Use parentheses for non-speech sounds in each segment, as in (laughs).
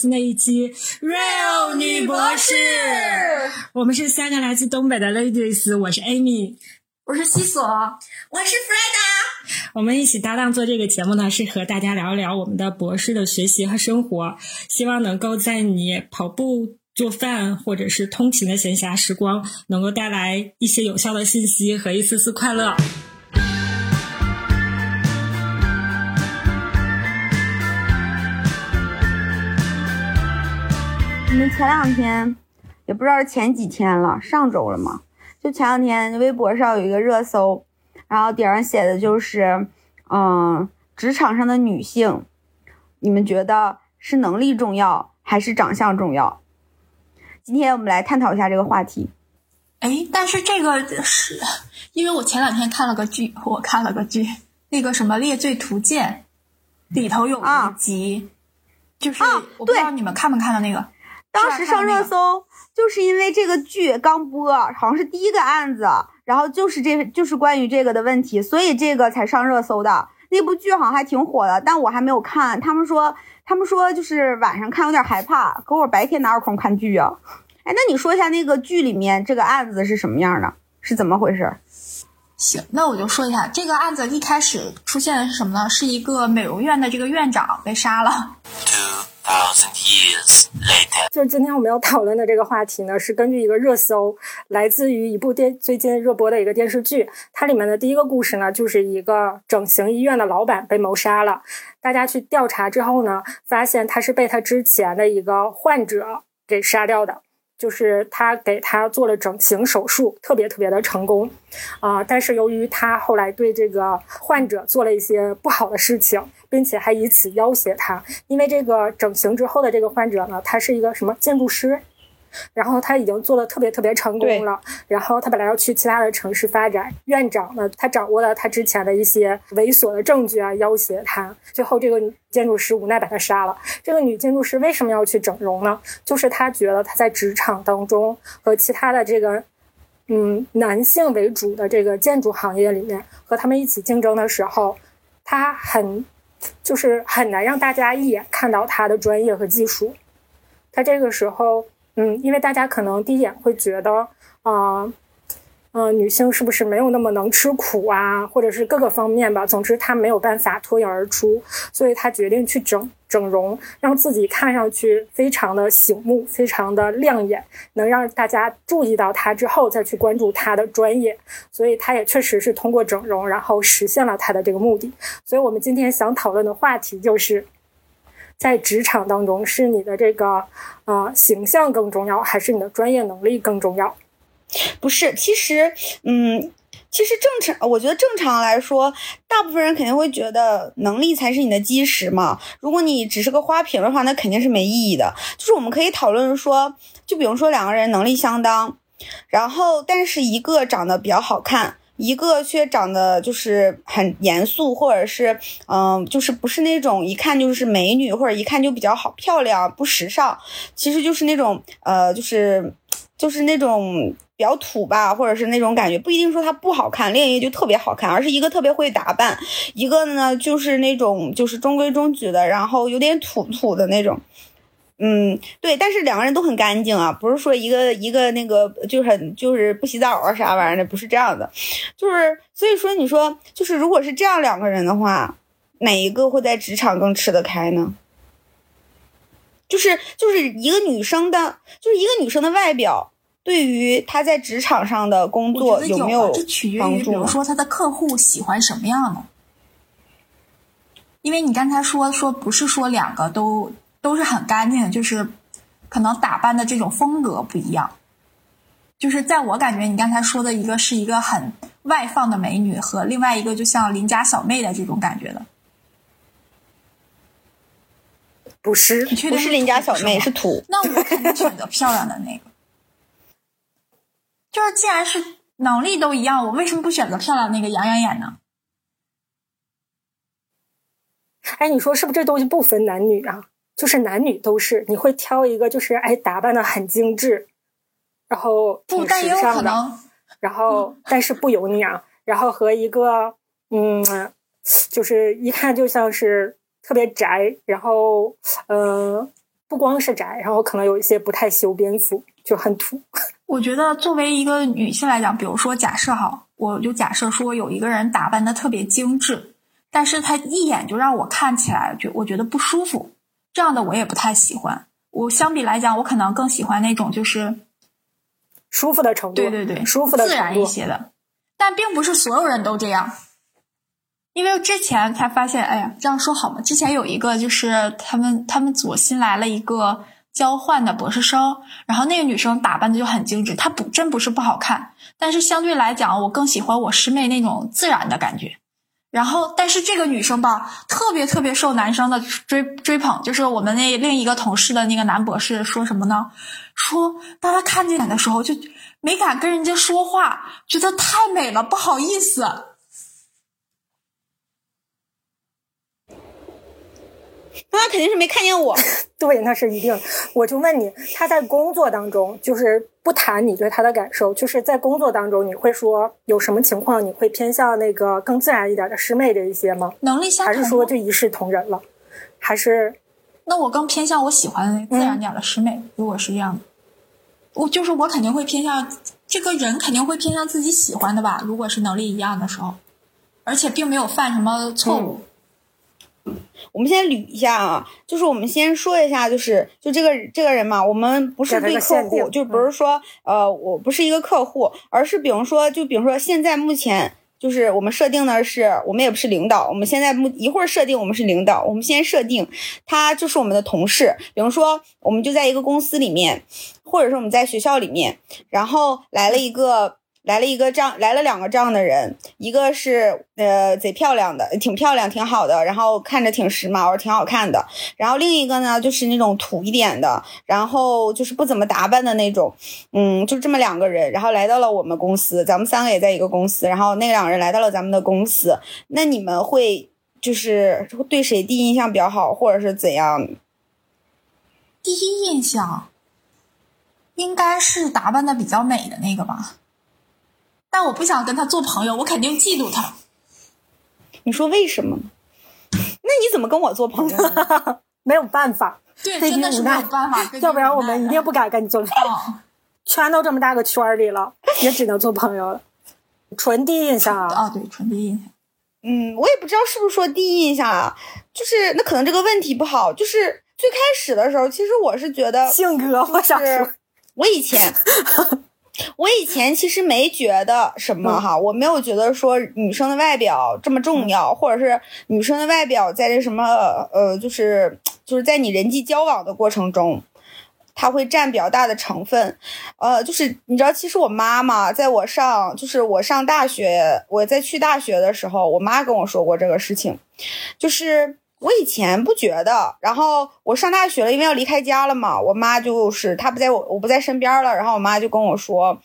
新的一期 Real 女博士。我们是三个来自东北的 ladies，我是 Amy，我是西索，我是 Freda。我们一起搭档做这个节目呢，是和大家聊一聊我们的博士的学习和生活，希望能够在你跑步、做饭或者是通勤的闲暇时光，能够带来一些有效的信息和一丝丝快乐。们前两天，也不知道是前几天了，上周了嘛？就前两天微博上有一个热搜，然后顶上写的就是，嗯，职场上的女性，你们觉得是能力重要还是长相重要？今天我们来探讨一下这个话题。哎，但是这个是因为我前两天看了个剧，我看了个剧，那个什么《猎罪图鉴》里头有啊一集，就是、啊我不知道你们看没看到那个，当时上热搜，就是因为这个剧刚播，好像是第一个案子，然后就是这就是关于这个的问题，所以这个才上热搜的。那部剧好像还挺火的，但我还没有看。他们说，他们说就是晚上看有点害怕，可我白天哪有空看剧啊？哎，那你说一下那个剧里面这个案子是什么样的？是怎么回事？行，那我就说一下这个案子一开始出现的是什么呢？是一个美容院的这个院长被杀了。Two thousand years later. 就是今天我们要讨论的这个话题呢，是根据一个热搜，来自于一部电最近热播的一个电视剧。它里面的第一个故事呢，就是一个整形医院的老板被谋杀了。大家去调查之后呢，发现他是被他之前的一个患者给杀掉的。就是他给他做了整形手术，特别特别的成功，啊、但是由于他后来对这个患者做了一些不好的事情，并且还以此要挟他，因为这个整形之后的这个患者呢，他是一个什么建筑师，然后他已经做的特别特别成功了，然后他本来要去其他的城市发展，院长呢，他掌握了他之前的一些猥琐的证据啊，要挟他，最后这个女建筑师无奈把他杀了。这个女建筑师为什么要去整容呢？就是她觉得她在职场当中和其他的这个。嗯，男性为主的这个建筑行业里面，和他们一起竞争的时候，她很就是很难让大家一眼看到她的专业和技术。她这个时候，嗯，因为大家可能第一眼会觉得，啊、呃，女性是不是没有那么能吃苦啊，或者是各个方面吧。总之，她没有办法脱颖而出，所以她决定去整整容，让自己看上去非常的醒目，非常的亮眼，能让大家注意到她之后再去关注她的专业。所以，她也确实是通过整容，然后实现了她的这个目的。所以我们今天想讨论的话题就是。在职场当中，是你的这个呃形象更重要，还是你的专业能力更重要？不是，其实，嗯，其实正常，我觉得正常来说，大部分人肯定会觉得能力才是你的基石嘛。如果你只是个花瓶的话，那肯定是没意义的。就是我们可以讨论说，就比如说两个人能力相当，然后但是一个长得比较好看。一个却长得就是很严肃，或者是嗯、就是不是那种一看就是美女，或者一看就比较好漂亮，不时尚，其实就是那种呃，就是就是那种比较土吧，或者是那种感觉，不一定说她不好看，另一个就特别好看，而是一个特别会打扮，一个呢就是那种就是中规中矩的，然后有点土土的那种。嗯，对，但是两个人都很干净啊，不是说一个一个那个就是很就是不洗澡啊啥玩意儿的，不是这样的，就是所以说你说就是如果是这样两个人的话，哪一个会在职场更吃得开呢？就是就是一个女生的，就是一个女生的外表对于她在职场上的工作有没有这取决于，帮助比如说她的客户喜欢什么样的。因为你刚才说说不是说两个都。都是很干净，就是可能打扮的这种风格不一样。就是在我感觉，你刚才说的一个是一个很外放的美女，和另外一个就像邻家小妹的这种感觉的。不是，你确定不是邻家小妹，是土。那我肯定选择漂亮的那个。就是既然是能力都一样，我为什么不选择漂亮那个养养眼呢？哎，你说是不是这东西不分男女啊？就是男女都是，你会挑一个就是哎打扮的很精致，然后挺但也有可时尚的，能，然后但是不油腻啊，然后和一个嗯，就是一看就像是特别宅，然后呃，不光是宅，然后可能有一些不太修边幅，就很土。(laughs) 我觉得作为一个女性来讲，比如说假设哈，我就假设说有一个人打扮的特别精致，但是他一眼就让我看起来就我觉得不舒服，这样的我也不太喜欢。我相比来讲，我可能更喜欢那种就是舒服的程度，对对对，舒服的自然一些的。但并不是所有人都这样，因为之前才发现，哎呀，这样说好吗？之前有一个就是他们他们组新来了一个交换的博士生，然后那个女生打扮的就很精致，她不真不是不好看，但是相对来讲，我更喜欢我师妹那种自然的感觉。然后，但是这个女生吧，特别特别受男生的追追捧，就是我们那另一个同事的那个男博士说什么呢？说当他看见你的时候就。没敢跟人家说话，觉得太美了，不好意思。那他肯定是没看见我。(laughs) 对，那是一定。我就问你，他在工作当中，就是不谈你对他的感受，就是在工作当中，你会说有什么情况，你会偏向那个更自然一点的师妹这一些吗？能力相同，还是说就一视同仁了？还是？那我更偏向我喜欢的自然点的师妹。如果是这样的。我就是我肯定会偏向这个人，肯定会偏向自己喜欢的吧。如果是能力一样的时候，而且并没有犯什么错误。我们先捋一下啊，就是我们先说一下，就是就这个这个人嘛，我们不是对客户，就不是说呃，我不是一个客户，而是比如说，就比如说现在目前。就是我们设定的是，我们也不是领导。我们现在不一会儿设定我们是领导，我们先设定他就是我们的同事。比如说，我们就在一个公司里面，或者是我们在学校里面，然后来了一个。来了一个这样，来了两个这样的人，一个是呃贼漂亮的，挺漂亮，挺好的，然后看着挺时髦，挺好看的。然后另一个呢，就是那种土一点的，然后就是不怎么打扮的那种，嗯，就这么两个人，然后来到了我们公司，咱们三个也在一个公司，然后那两个人来到了咱们的公司，那你们会就是对谁第一印象比较好，或者是怎样？第一印象应该是打扮的比较美的那个吧。但我不想跟他做朋友，我肯定嫉妒他。你说为什么？(laughs) 那你怎么跟我做朋友？(laughs) 没有办法，对，真的是没有办法。(laughs) 要不然我们一定不敢跟你做朋友。圈都这么大个圈里了，也只能做朋友了。纯第一印象啊！啊，对，纯第一印象。嗯，我也不知道是不是说第一印象啊，就是那可能这个问题不好。就是最开始的时候，其实我是觉得性格，我想说，我以前。我以前其实没觉得什么哈，我没有觉得说女生的外表这么重要，或者是女生的外表在这什么呃，就是就是在你人际交往的过程中，它会占比较大的成分。呃，就是你知道，其实我妈妈在我上，就是我上大学，我在去大学的时候，我妈跟我说过这个事情，就是。我以前不觉得，然后我上大学了，因为要离开家了嘛，我妈就是她不在我我不在身边了，然后我妈就跟我说，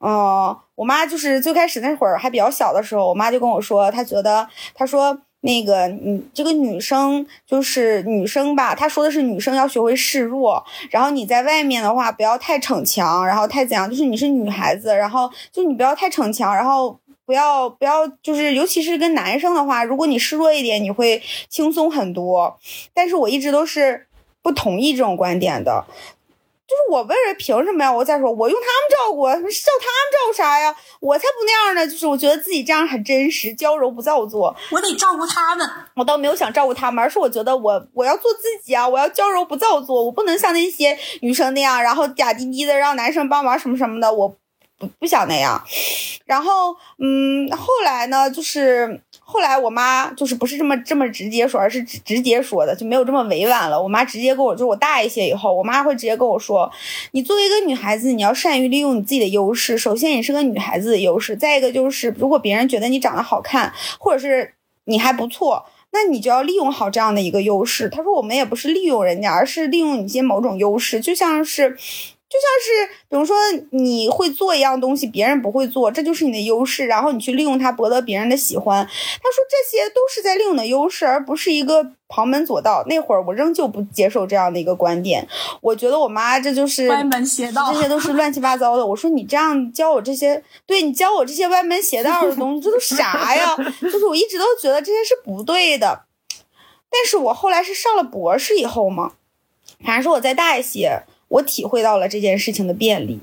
嗯，我妈就是最开始那会儿还比较小的时候，我妈就跟我说，她觉得她说那个你这个女生就是女生吧，她说的是女生要学会示弱，然后你在外面的话不要太逞强，然后太怎样，就是你是女孩子，然后就你不要太逞强，然后。不要不要，就是尤其是跟男生的话，如果你示弱一点，你会轻松很多。但是我一直都是不同意这种观点的，就是我为了凭什么呀？我再说，我用他们照顾，照他们照顾啥呀？我才不那样呢！就是我觉得自己这样很真实，娇柔不造作。我得照顾他们，我倒没有想照顾他们，而是我觉得我我要做自己啊！我要娇柔不造作，我不能像那些女生那样，然后假滴滴的让男生帮忙什么什么的，我。不不想那样，然后嗯，后来呢，就是后来我妈就是不是这么这么直接说，而是直直接说的，就没有这么委婉了。我妈直接跟我，就是我大一些以后，我妈会直接跟我说，你作为一个女孩子，你要善于利用你自己的优势。首先，你是个女孩子的优势；再一个就是，如果别人觉得你长得好看，或者是你还不错，那你就要利用好这样的一个优势。她说，我们也不是利用人家，而是利用你一些某种优势，就像是。就像是，比如说你会做一样东西，别人不会做，这就是你的优势，然后你去利用它博得别人的喜欢。他说这些都是在利用的优势，而不是一个旁门左道。那会儿我仍旧不接受这样的一个观点，我觉得我妈这就是歪门邪道，这些都是乱七八糟的。我说你这样教我这些，对你教我这些歪门邪道的东西，这都啥呀？就是我一直都觉得这些是不对的。但是我后来是上了博士以后嘛，反正是我再大一些，我体会到了这件事情的便利，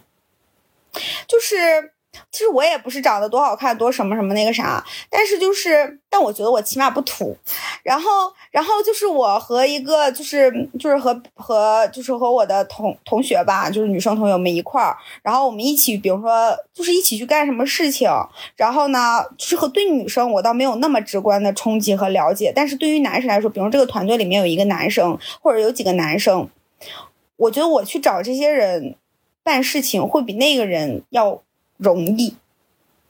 就是。其实我也不是长得多好看，多什么什么那个啥，但是就是，但我觉得我起码不土。然后，然后就是我和一个就是就是和和就是和我的同同学吧，就是女生同学我们一块儿，然后我们一起，比如说就是一起去干什么事情。然后呢，就是和对女生我倒没有那么直观的冲击和了解，但是对于男生来说，比如这个团队里面有一个男生或者有几个男生，我觉得我去找这些人办事情会比那个人要。容易，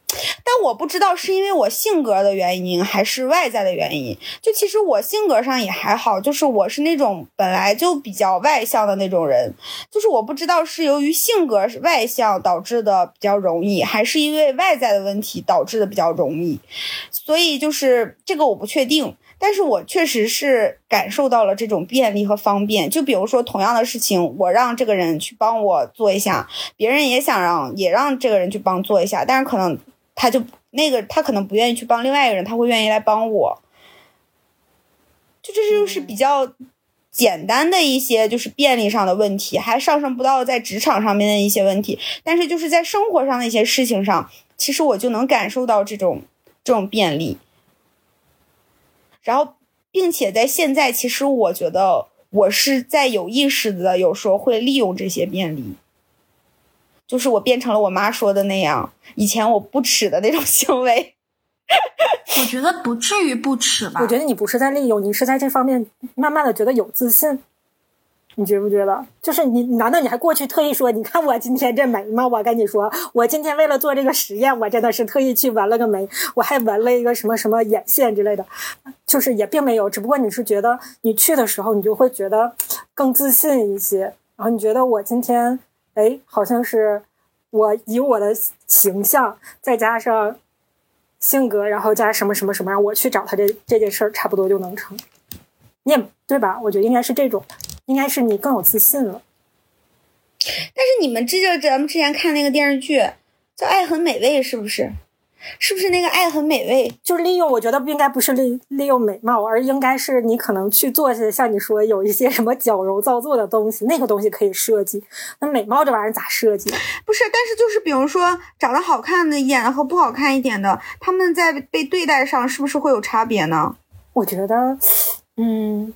但我不知道是因为我性格的原因还是外在的原因。就其实我性格上也还好，就是我是那种本来就比较外向的那种人，就是我不知道是由于性格外向导致的比较容易，还是因为外在的问题导致的比较容易。所以就是这个我不确定。但是我确实是感受到了这种便利和方便。就比如说，同样的事情，我让这个人去帮我做一下，别人也想让也让这个人去帮做一下，但是可能他就那个他可能不愿意去帮另外一个人，他会愿意来帮我。就这就是比较简单的一些就是便利上的问题，还上升不到在职场上面的一些问题，但是就是在生活上的一些事情上，其实我就能感受到这种这种便利。然后，并且在现在，其实我觉得我是在有意识的，有时候会利用这些便利，就是我变成了我妈说的那样，以前我不耻的那种行为。我觉得不至于不耻吧。我觉得你不是在利用，你是在这方面慢慢的觉得有自信。你觉不觉得？就是你，难道你还过去特意说，你看我今天这眉吗？我跟你说，我今天为了做这个实验，我真的是特意去纹了个眉，我还纹了一个什么什么眼线之类的，就是也并没有，只不过你是觉得你去的时候，你就会觉得更自信一些，然后你觉得我今天，哎，好像是我以我的形象再加上性格，然后加什么什么什么，我去找他这这件事儿，差不多就能成。你也对吧？我觉得应该是这种。应该是你更有自信了，但是你们记得咱们之前看那个电视剧叫《爱很美味》，是不是？是不是那个《爱很美味》就是利用？我觉得不应该不是利利用美貌，而应该是你可能去做些像你说有一些什么矫揉造作的东西，那个东西可以设计。那美貌这玩意儿咋设计？不是，但是就是比如说长得好看的一点和不好看一点的，他们在被对待上是不是会有差别呢？我觉得，嗯。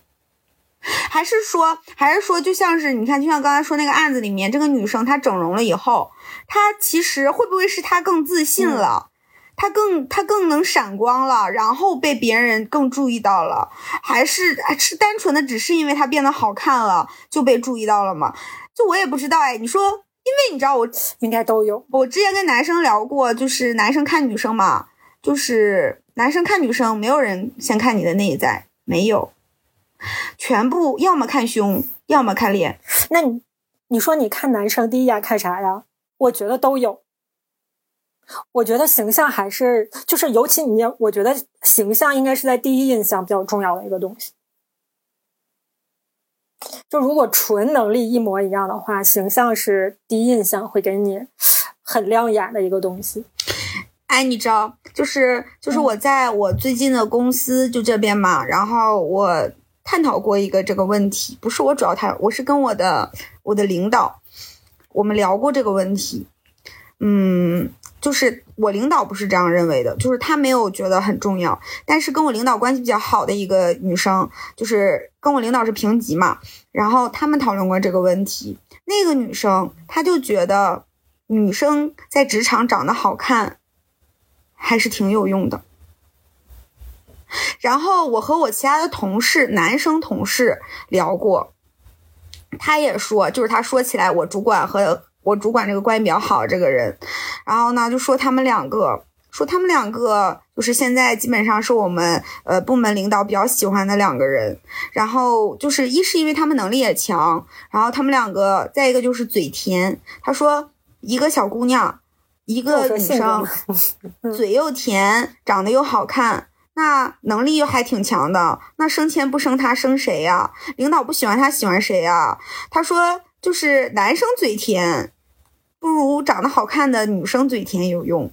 还是说，还是说，就像是你看，就像刚才说那个案子里面，这个女生她整容了以后，她其实会不会是她更自信了，她更她更能闪光了，然后被别人更注意到了，还是是单纯的只是因为她变得好看了就被注意到了吗？就我也不知道哎。你说，因为你知道我应该都有。我之前跟男生聊过，就是男生看女生嘛，就是男生看女生，没有人先看你的内在，没有。全部要么看胸，要么看脸。那你你说你看男生第一眼看啥呀？我觉得都有。我觉得形象还是就是，尤其你，我觉得形象应该是在第一印象比较重要的一个东西。就如果纯能力一模一样的话，形象是第一印象会给你很亮眼的一个东西。哎，你知道，就是就是我在我最近的公司就这边嘛，然后我。探讨过一个这个问题，不是我主要探，我是跟我的我的领导，我们聊过这个问题。嗯，就是我领导不是这样认为的，就是他没有觉得很重要。但是跟我领导关系比较好的一个女生，就是跟我领导是平级嘛，然后他们讨论过这个问题。那个女生她就觉得女生在职场长得好看还是挺有用的。然后我和我其他的同事，男生同事聊过，他也说，就是他说起来，我主管和我主管这个关系比较好这个人，然后呢就说他们两个，说他们两个就是现在基本上是我们呃部门领导比较喜欢的两个人，然后就是一是因为他们能力也强，然后他们两个再一个就是嘴甜，他说一个小姑娘，一个女生，嘴又甜，长得又好看。那能力又还挺强的，那升迁不升他升谁呀？领导不喜欢他喜欢谁呀？他说就是男生嘴甜，不如长得好看的女生嘴甜有用。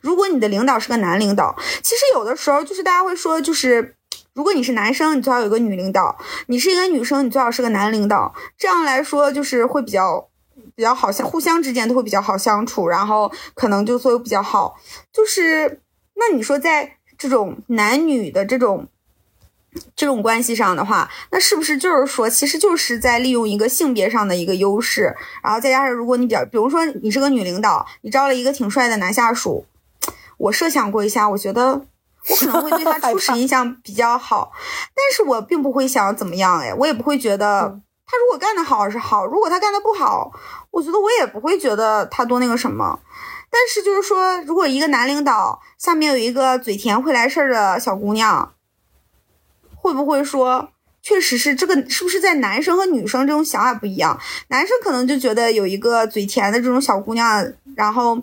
如果你的领导是个男领导，其实有的时候就是大家会说，就是如果你是男生，你最好有个女领导；你是一个女生，你最好是个男领导。这样来说，就是会比较比较好相，互相之间都会比较好相处，然后可能就所以比较好。就是那你说在这种男女的这种。这种关系上的话，那是不是就是说，其实就是在利用一个性别上的一个优势，然后再加上如果你比较，比如说你是个女领导，你招了一个挺帅的男下属，我设想过一下，我觉得我可能会对他 (laughs) 初始印象比较好，但是我并不会想怎么样，哎，我也不会觉得他如果干得好是好，如果他干得不好，我觉得我也不会觉得他多那个什么。但是就是说，如果一个男领导下面有一个嘴甜会来事儿的小姑娘。会不会说，确实是这个？是不是在男生和女生这种想法不一样？男生可能就觉得有一个嘴甜的这种小姑娘，然后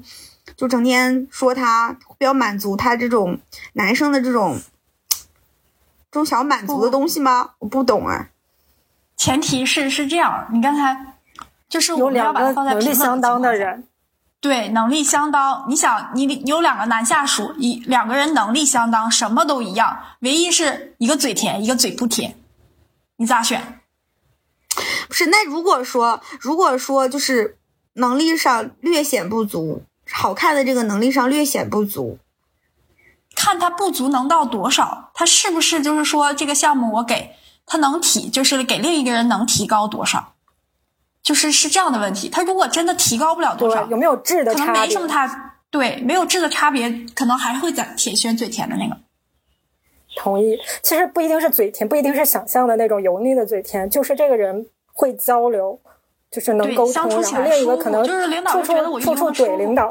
就整天说她比较满足他这种男生的这种这种想要满足的东西吗？我不懂啊。前提是是这样，你刚才就是我们要把它放在能力相当的人。对，能力相当。你想，你有两个男下属，一两个人能力相当，什么都一样，唯一是一个嘴甜，一个嘴不甜，你咋选？不是，那如果说，如果说就是能力上略显不足，好看的这个能力上略显不足，看他不足能到多少？他是不是就是说这个项目我给他能提，就是给另一个人能提高多少？就是是这样的问题，他如果真的提高不了多少，有没有质的差别？可能没什么，他对没有质的差别，可能还会在铁轩嘴甜的那个。同意，其实不一定是嘴甜，不一定是想象的那种油腻的嘴甜，就是这个人会交流，就是能沟通。然后另一个可能就是领导处处处处怼领导，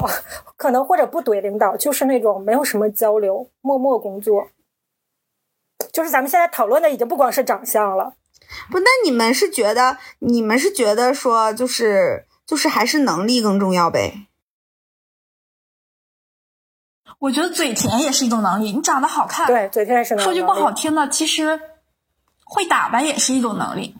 可能或者不怼领导，就是那种没有什么交流，默默工作。就是咱们现在讨论的已经不光是长相了。不，那你们是觉得，你们是觉得说，就是就是还是能力更重要呗？我觉得嘴甜也是一种能力，你长得好看，对，嘴甜也是能力。说句不好听的，其实会打扮也是一种能力。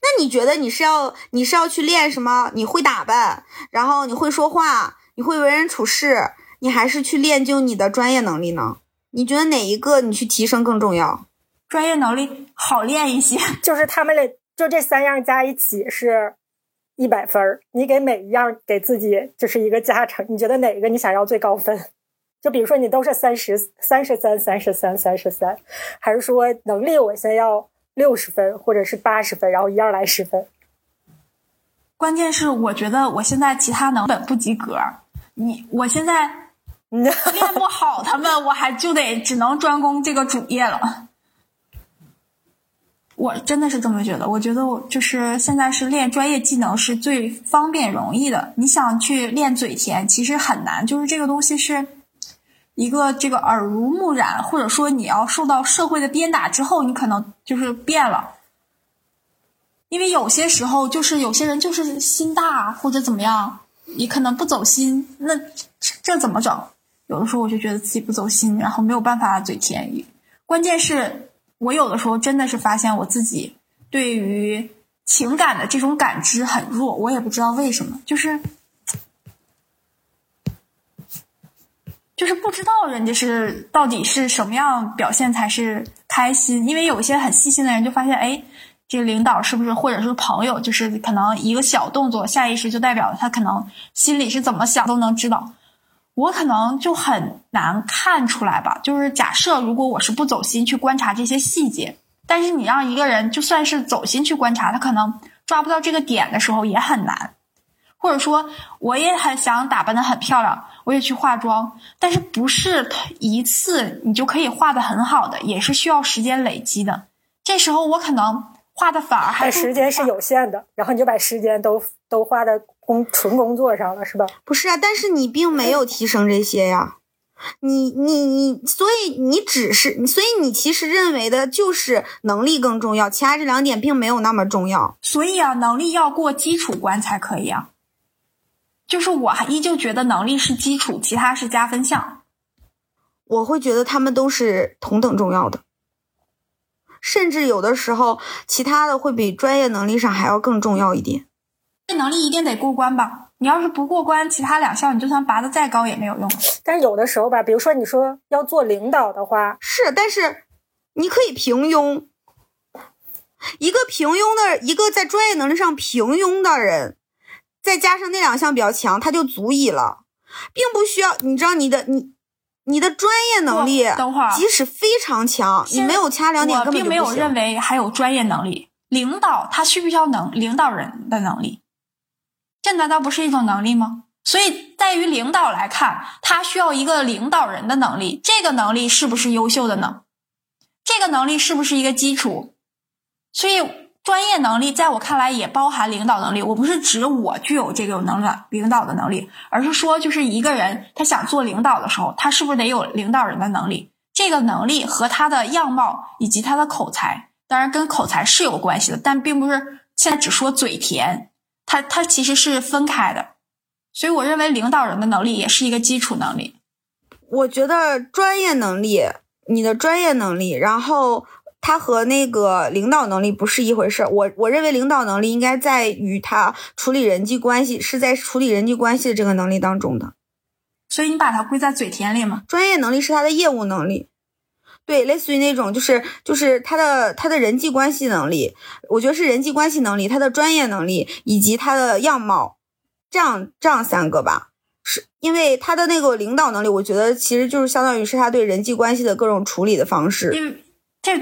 那你觉得你是要你是要去练什么？你会打扮，然后你会说话，你会为人处事，你还是去练就你的专业能力呢？你觉得哪一个你去提升更重要？专业能力好练一些，(laughs) 就是他们俩就这三样加一起是一百分儿。你给每一样给自己就是一个加成，你觉得哪个你想要最高分？就比如说你都是三十三十三三十三三十三，还是说能力我先要六十分或者是八十分，然后一样来十分？关键是我觉得我现在其他能本不及格，你我现在。练不好他们，我还就得只能专攻这个主业了。我真的是这么觉得。我觉得我就是现在是练专业技能是最方便容易的。你想去练嘴甜，其实很难。就是这个东西是一个这个耳濡目染，或者说你要受到社会的鞭打之后，你可能就是变了。因为有些时候就是有些人就是心大或者怎么样，你可能不走心，那这怎么整？有的时候我就觉得自己不走心，然后没有办法嘴甜。关键是我有的时候真的是发现我自己对于情感的这种感知很弱，我也不知道为什么，就是就是不知道人家是到底是什么样表现才是开心。因为有一些很细心的人就发现，哎，这领导是不是或者是朋友，就是可能一个小动作，下意识就代表他可能心里是怎么想都能知道。我可能就很难看出来吧，就是假设如果我是不走心去观察这些细节，但是你让一个人就算是走心去观察，他可能抓不到这个点的时候也很难。或者说，我也很想打扮的很漂亮，我也去化妆，但是不是一次你就可以画的很好的，也是需要时间累积的。这时候我可能画的反而还时间是有限的，然后你就把时间都都花的。工纯工作上了是吧？不是啊，但是你并没有提升这些呀，你你你，所以你只是，所以你其实认为的就是能力更重要，其他这两点并没有那么重要。所以啊，能力要过基础关才可以啊。就是我还依旧觉得能力是基础，其他是加分项。我会觉得他们都是同等重要的，甚至有的时候其他的会比专业能力上还要更重要一点。这能力一定得过关吧？你要是不过关，其他两项你就算拔得再高也没有用。但是有的时候吧，比如说你说要做领导的话，是，但是你可以平庸。一个平庸的，一个在专业能力上平庸的人，再加上那两项比较强，他就足以了，并不需要。你知道你的你你的专业能力，等会儿即使非常强，你没有其他两点我并没有认为还有专业能力。领导他需不需要能领导人的能力？这难道不是一种能力吗？所以，在于领导来看，他需要一个领导人的能力。这个能力是不是优秀的呢？这个能力是不是一个基础？所以，专业能力在我看来也包含领导能力。我不是指我具有这个能力领导的能力，而是说，就是一个人他想做领导的时候，他是不是得有领导人的能力？这个能力和他的样貌以及他的口才，当然跟口才是有关系的，但并不是现在只说嘴甜，它它其实是分开的。所以，我认为领导人的能力也是一个基础能力。我觉得专业能力，你的专业能力，然后他和那个领导能力不是一回事儿。我我认为领导能力应该在于他处理人际关系，是在处理人际关系的这个能力当中的。所以，你把它归在嘴甜里吗？专业能力是他的业务能力，对，类似于那种就是就是他的他的人际关系能力，我觉得是人际关系能力，他的专业能力以及他的样貌，这样这样三个吧。是因为他的那个领导能力，我觉得其实就是相当于是他对人际关系的各种处理的方式。因为这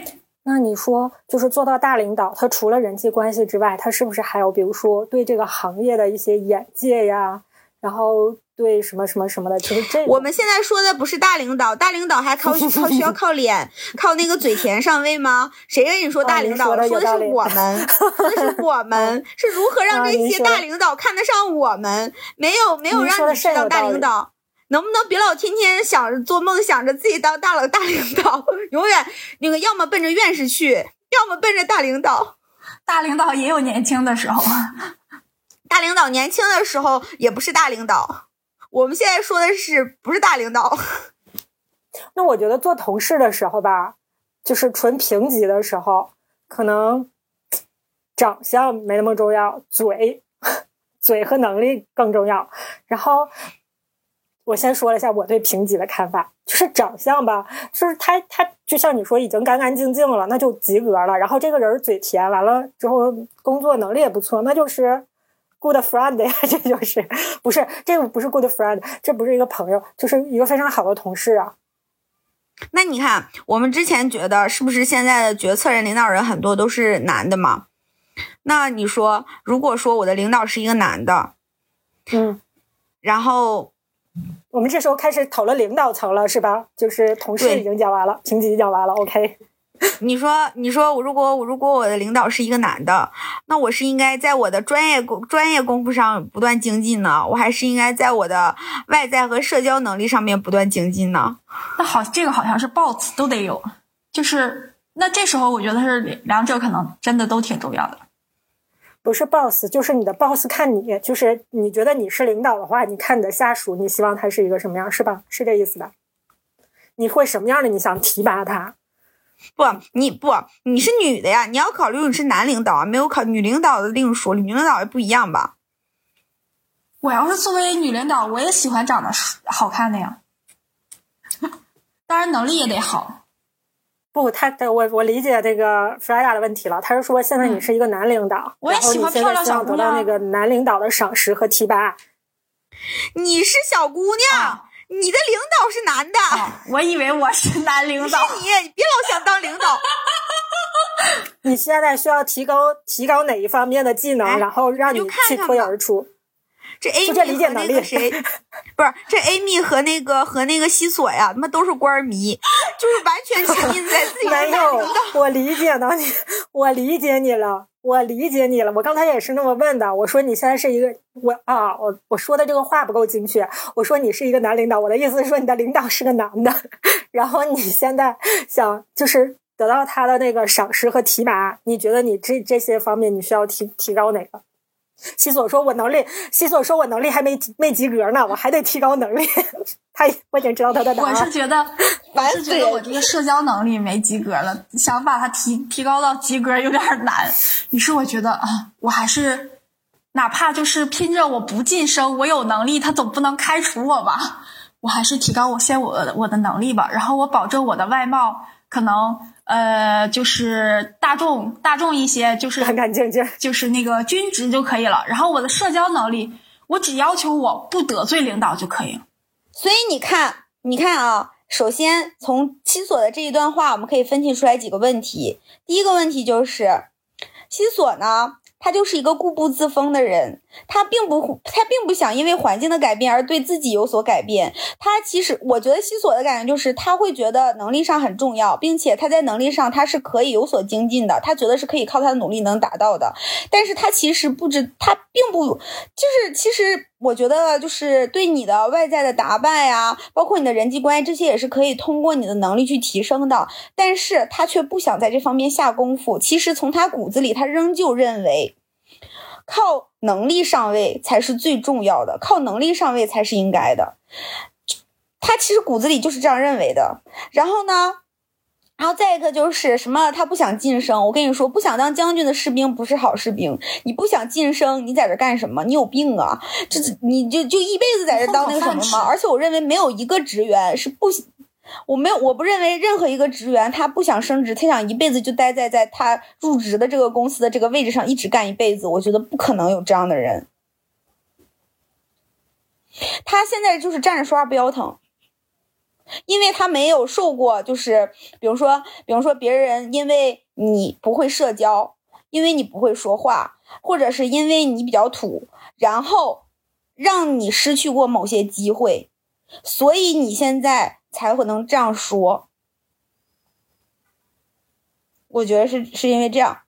那你说就是做到大领导，他除了人际关系之外，他是不是还有比如说对这个行业的一些眼界呀，然后对什么什么什么的？其实这我们现在说的不是大领导，大领导还靠靠需要靠脸，靠那个嘴甜上位吗？谁跟你说大领导？哦说的是我们，(laughs) 说的是我们，是如何让啊这些大领导看得上我们？没有没有让你知道大领导。能不能别老天天想着做梦，想着自己当大佬大领导，永远那个要么奔着院士去，要么奔着大领导。大领导也有年轻的时候。大领导年轻的时候也不是大领导，我们现在说的是不是大领导？(laughs) 那我觉得做同事的时候吧，就是纯评级的时候，可能长相没那么重要，嘴 (laughs) 嘴和能力更重要。然后我先说了一下我对评级的看法，就是长相吧，就是他他就像你说已经干干净净了，那就及格了。然后这个人嘴甜，完了之后工作能力也不错，那就是 good friend 呀，(laughs) 这就是不是这个不是 good friend，这不是一个朋友，就是一个非常好的同事啊。那你看，我们之前觉得是不是现在的决策人、领导人很多都是男的嘛？那你说，如果说我的领导是一个男的，嗯，然后我们这时候开始讨论领导层了，是吧？就是同事已经讲完了，评级讲完了，OK。你说，你说我如果如果我的领导是一个男的，那我是应该在我的专业功专业功夫上不断精进呢，我还是应该在我的外在和社交能力上面不断精进呢？那好，这个好像是 boss 都得有，就是那这时候我觉得是两者可能真的都挺重要的。不是 boss，就是你的 boss 看你，就是你觉得你是领导的话，你看你的下属，你希望他是一个什么样，是吧？是这意思吧？你会什么样的？你想提拔他？不，你不，你是女的呀，你要考虑你是男领导啊，没有考女领导的另说，女领导也不一样吧？我要是作为女领导，我也喜欢长得好看的呀，(laughs) 当然能力也得好。不，他我我理解这个 Frida 的问题了。他是说，现在你是一个男领导，嗯我也然后喜欢你现在漂亮小姑希望得到那个男领导的赏识和提拔。你是小姑娘，啊你的领导是男的，啊，我以为我是男领导。是你，你别老想当领导。(laughs) 你现在需要提高提高哪一方面的技能，哎然后让你看去脱颖而出？这 Amy 和理解能力那个谁，(laughs) 不是这 Amy 和那个和那个西索呀，他妈都是官迷，就是完全沉浸在自己的没男有领导。(laughs) 我理解到你，我理解你了，我理解你了。我刚才也是那么问的，我说你现在是一个我啊，我我说的这个话不够精确。我说你是一个男领导，我的意思是说你的领导是个男的，(laughs) 然后你现在想就是得到他的那个赏识和提拔，你觉得你这这些方面你需要提提高哪个？西索说：“我能力，西索说我能力还没没及格呢，我还得提高能力。(laughs) 他我已经知道他的答我是。觉得，(laughs) 我是觉得我这个社交能力没及格了，想把它提提高到及格有点难。于是我觉得啊，我还是哪怕就是拼着我不晋升，我有能力，他总不能开除我吧？我还是提高我先我我的能力吧，然后我保证我的外貌可能呃就是大众大众一些，就是干干净净，就是那个均值就可以了。然后我的社交能力，我只要求我不得罪领导就可以了。所以你看，你看啊，首先从西索的这一段话，我们可以分析出来几个问题。第一个问题就是，西索呢，他就是一个固步自封的人，他并不，他并不想因为环境的改变而对自己有所改变。他其实，我觉得西索的感觉就是，他会觉得能力上很重要，并且他在能力上他是可以有所精进的，他觉得是可以靠他的努力能达到的。但是他其实不知，他并不就是，其实我觉得就是对你的外在的打扮呀，包括你的人际关系，这些也是可以通过你的能力去提升的。但是他却不想在这方面下功夫。其实从他骨子里，他仍旧认为。靠能力上位才是最重要的，靠能力上位才是应该的。他其实骨子里就是这样认为的。然后呢，然后再一个就是什么？他不想晋升。我跟你说，不想当将军的士兵不是好士兵。你不想晋升，你在这干什么？你有病啊！这你就就一辈子在这当那个什么吗？而且我认为没有一个职员是不。我没有，我不认为任何一个职员他不想升职，他想一辈子就待在在他入职的这个公司的这个位置上一直干一辈子。我觉得不可能有这样的人。他现在就是站着说话不腰疼，因为他没有受过，就是比如说，比如说别人因为你不会社交，因为你不会说话，或者是因为你比较土，然后让你失去过某些机会，所以你现在。才会能这样说，我觉得是是因为这样。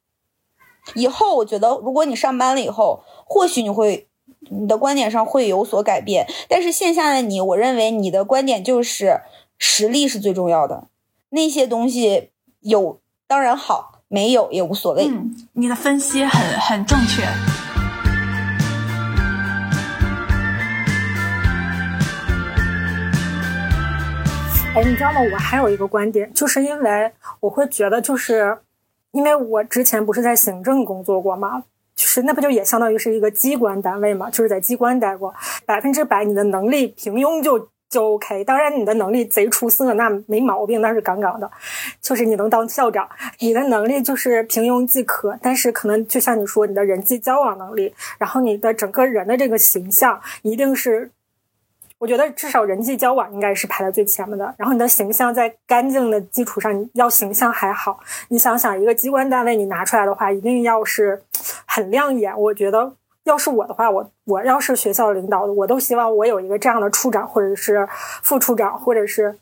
以后我觉得，如果你上班了以后，或许你会你的观点上会有所改变。但是线下的你，我认为你的观点就是实力是最重要的，那些东西有当然好，没有也无所谓。你的分析很很正确。哎，你知道吗？我还有一个观点，就是因为我会觉得，就是因为我之前不是在行政工作过嘛，就是那不就也相当于是一个机关单位嘛，就是在机关待过，百分之百你的能力平庸就就 OK。当然，你的能力贼出色，那没毛病，那是杠杠的。就是你能当校长，你的能力就是平庸即可，但是可能就像你说，你的人际交往能力，然后你的整个人的这个形象，一定是。我觉得至少人际交往应该是排在最前面的，然后你的形象在干净的基础上，你要形象还好。你想想，一个机关单位你拿出来的话，一定要是很亮眼。我觉得，要是我的话，我我要是学校领导的，我都希望我有一个这样的处长，或者是副处长，或者是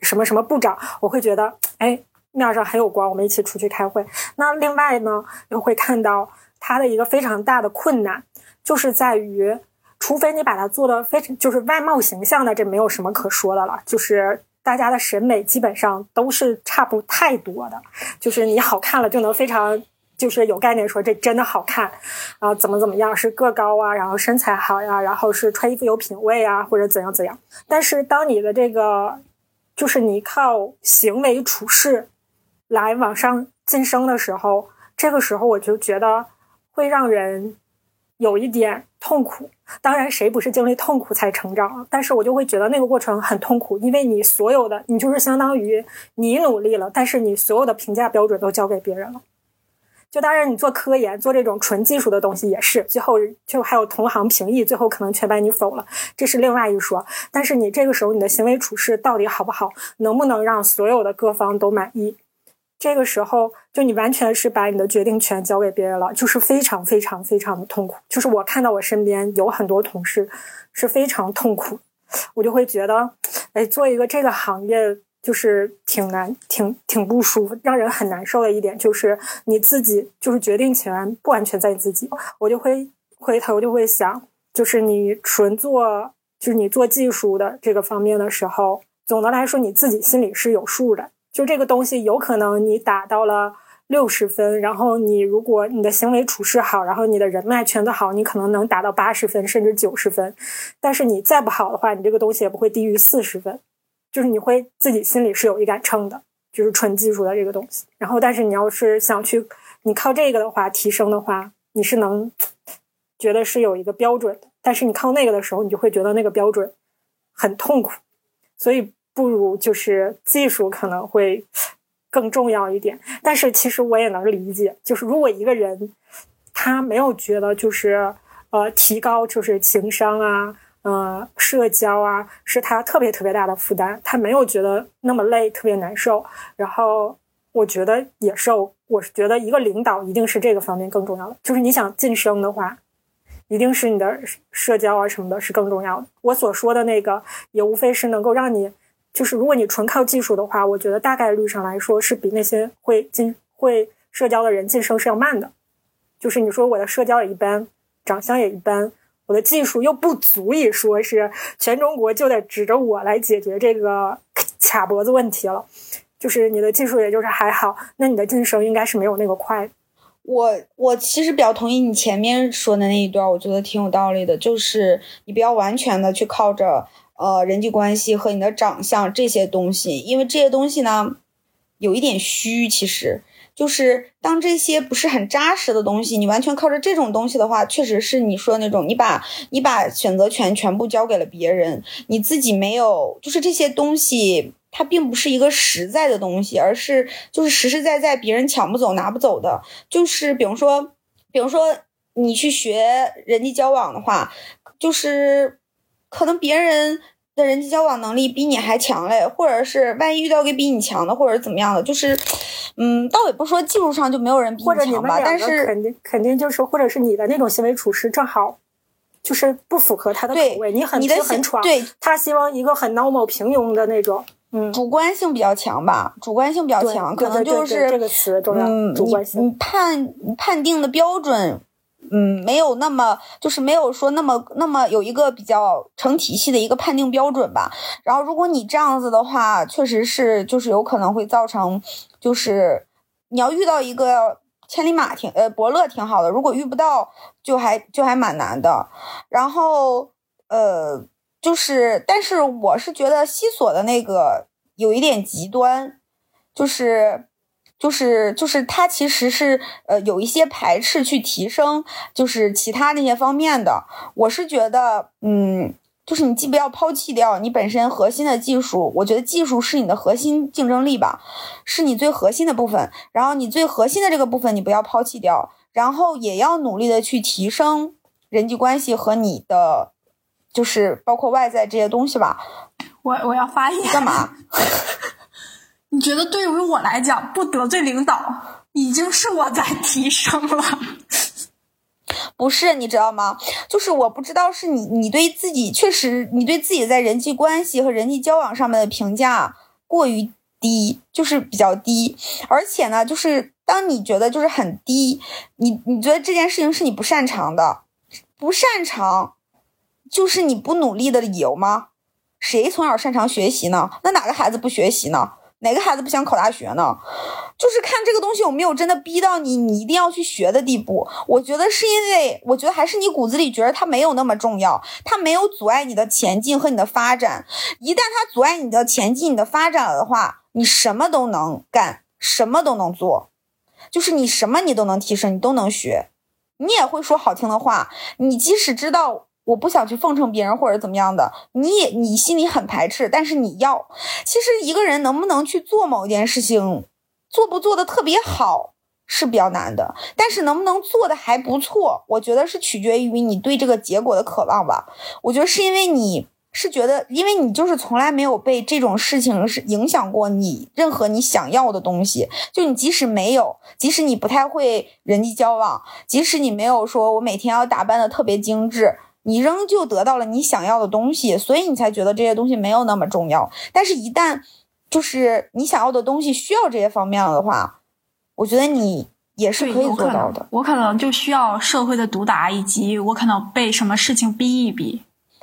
什么什么部长，我会觉得，哎，面上很有光，我们一起出去开会。那另外呢，又会看到他的一个非常大的困难，就是在于。除非你把它做的非常就是外貌形象的，这没有什么可说的了。就是大家的审美基本上都是差不太多的，就是你好看了就能非常就是有概念说这真的好看啊，怎么怎么样是个高啊，然后身材好呀，然后是穿衣服有品位啊，或者怎样怎样。但是当你的这个就是你靠行为处事来往上晋升的时候，这个时候我就觉得会让人有一点痛苦。当然，谁不是经历痛苦才成长啊？但是我就会觉得那个过程很痛苦，因为你所有的，你就是相当于你努力了，但是你所有的评价标准都交给别人了。就当然，你做科研、做这种纯技术的东西也是，最后就还有同行评议，最后可能全把你否了，这是另外一说。但是你这个时候你的行为处事到底好不好，能不能让所有的各方都满意？这个时候，就你完全是把你的决定权交给别人了，就是非常非常非常的痛苦。就是我看到我身边有很多同事是非常痛苦，我就会觉得，哎，做一个这个行业就是挺难、挺挺不舒服，让人很难受的一点就是你自己就是决定权不完全在你自己。我就会回头就会想，就是你纯做，就是你做技术的这个方面的时候，总的来说你自己心里是有数的。就这个东西，有可能你打到了六十分，然后你如果你的行为处事好，然后你的人脉圈子好，你可能能达到八十分甚至九十分。但是你再不好的话，你这个东西也不会低于四十分。就是你会自己心里是有一杆秤的，就是纯技术的这个东西。然后，但是你要是想去，你靠这个的话提升的话，你是能，觉得是有一个标准的，但是你靠那个的时候，你就会觉得那个标准很痛苦，所以不如就是技术可能会更重要一点。但是其实我也能理解，就是如果一个人他没有觉得就是呃提高就是情商啊。呃，社交啊，是他特别特别大的负担，他没有觉得那么累，特别难受。然后我觉得也是，我是觉得一个领导一定是这个方面更重要的，就是你想晋升的话，一定是你的社交啊什么的是更重要的。我所说的那个，也无非是能够让你，就是如果你纯靠技术的话，我觉得大概率上来说是比那些会进会社交的人晋升是要慢的。就是你说我的社交也一般，长相也一般。我的技术又不足以说是全中国就得指着我来解决这个卡脖子问题了，就是你的技术也就是还好，那你的晋升应该是没有那个快。我我其实比较同意你前面说的那一段，我觉得挺有道理的，就是你不要完全的去靠着呃人际关系和你的长相这些东西，因为这些东西呢有一点虚，其实。就是当这些不是很扎实的东西，你完全靠着这种东西的话，确实是你说的那种，你把你把选择权全部交给了别人，你自己没有，就是这些东西它并不是一个实在的东西，而是就是实实在在别人抢不走拿不走的。就是比如说，比如说你去学人际交往的话，就是可能别人。的人际交往能力比你还强嘞，或者是万一遇到个比你强的，或者怎么样的，就是，嗯，倒也不说技术上就没有人比你强吧，但是肯定肯定就是，或者是你的那种行为处事正好就是不符合他的口味，你很很闯，对，他希望一个很 normal 平庸的那种，嗯，主观性比较强吧，主观性比较强，可能就是这个词重要，主观性，你判判定的标准。嗯，没有那么，就是没有说那么那么有一个比较成体系的一个判定标准吧。然后，如果你这样子的话，确实是就是有可能会造成，就是你要遇到一个千里马挺呃伯乐挺好的，如果遇不到，就还就还蛮难的。然后呃，就是但是我是觉得西索的那个有一点极端，就是。就是就是他其实是呃有一些排斥去提升，就是其他那些方面的。我是觉得，嗯，就是你既不要抛弃掉你本身核心的技术，我觉得技术是你的核心竞争力吧，是你最核心的部分。然后你最核心的这个部分你不要抛弃掉，然后也要努力的去提升人际关系和你的，就是包括外在这些东西吧。我我要发言干嘛？(laughs) 你觉得对于我来讲，不得罪领导已经是我在提升了？(laughs) 不是，你知道吗？就是我不知道是你，你对自己确实，你对自己在人际关系和人际交往上面的评价过于低，就是比较低。而且呢，就是当你觉得就是很低，你你觉得这件事情是你不擅长的，不擅长就是你不努力的理由吗？谁从小擅长学习呢？那哪个孩子不学习呢？哪个孩子不想考大学呢？就是看这个东西有没有真的逼到你，你一定要去学的地步。我觉得是因为，我觉得还是你骨子里觉得它没有那么重要，它没有阻碍你的前进和你的发展。一旦它阻碍你的前进、你的发展了的话，你什么都能干，什么都能做，就是你什么你都能提升，你都能学，你也会说好听的话。你即使知道。我不想去奉承别人或者怎么样的，你也你心里很排斥，但是你要。其实一个人能不能去做某一件事情，做不做的特别好是比较难的，但是能不能做的还不错，我觉得是取决于你对这个结果的渴望吧。我觉得是因为你是觉得，因为你就是从来没有被这种事情是影响过你任何你想要的东西，就你即使没有，即使你不太会人际交往，即使你没有说我每天要打扮的特别精致。你仍旧得到了你想要的东西，所以你才觉得这些东西没有那么重要。但是，一旦就是你想要的东西需要这些方面的话，我觉得你也是可以做到的。我可能就需要社会的毒打，以及我可能被什么事情逼一逼。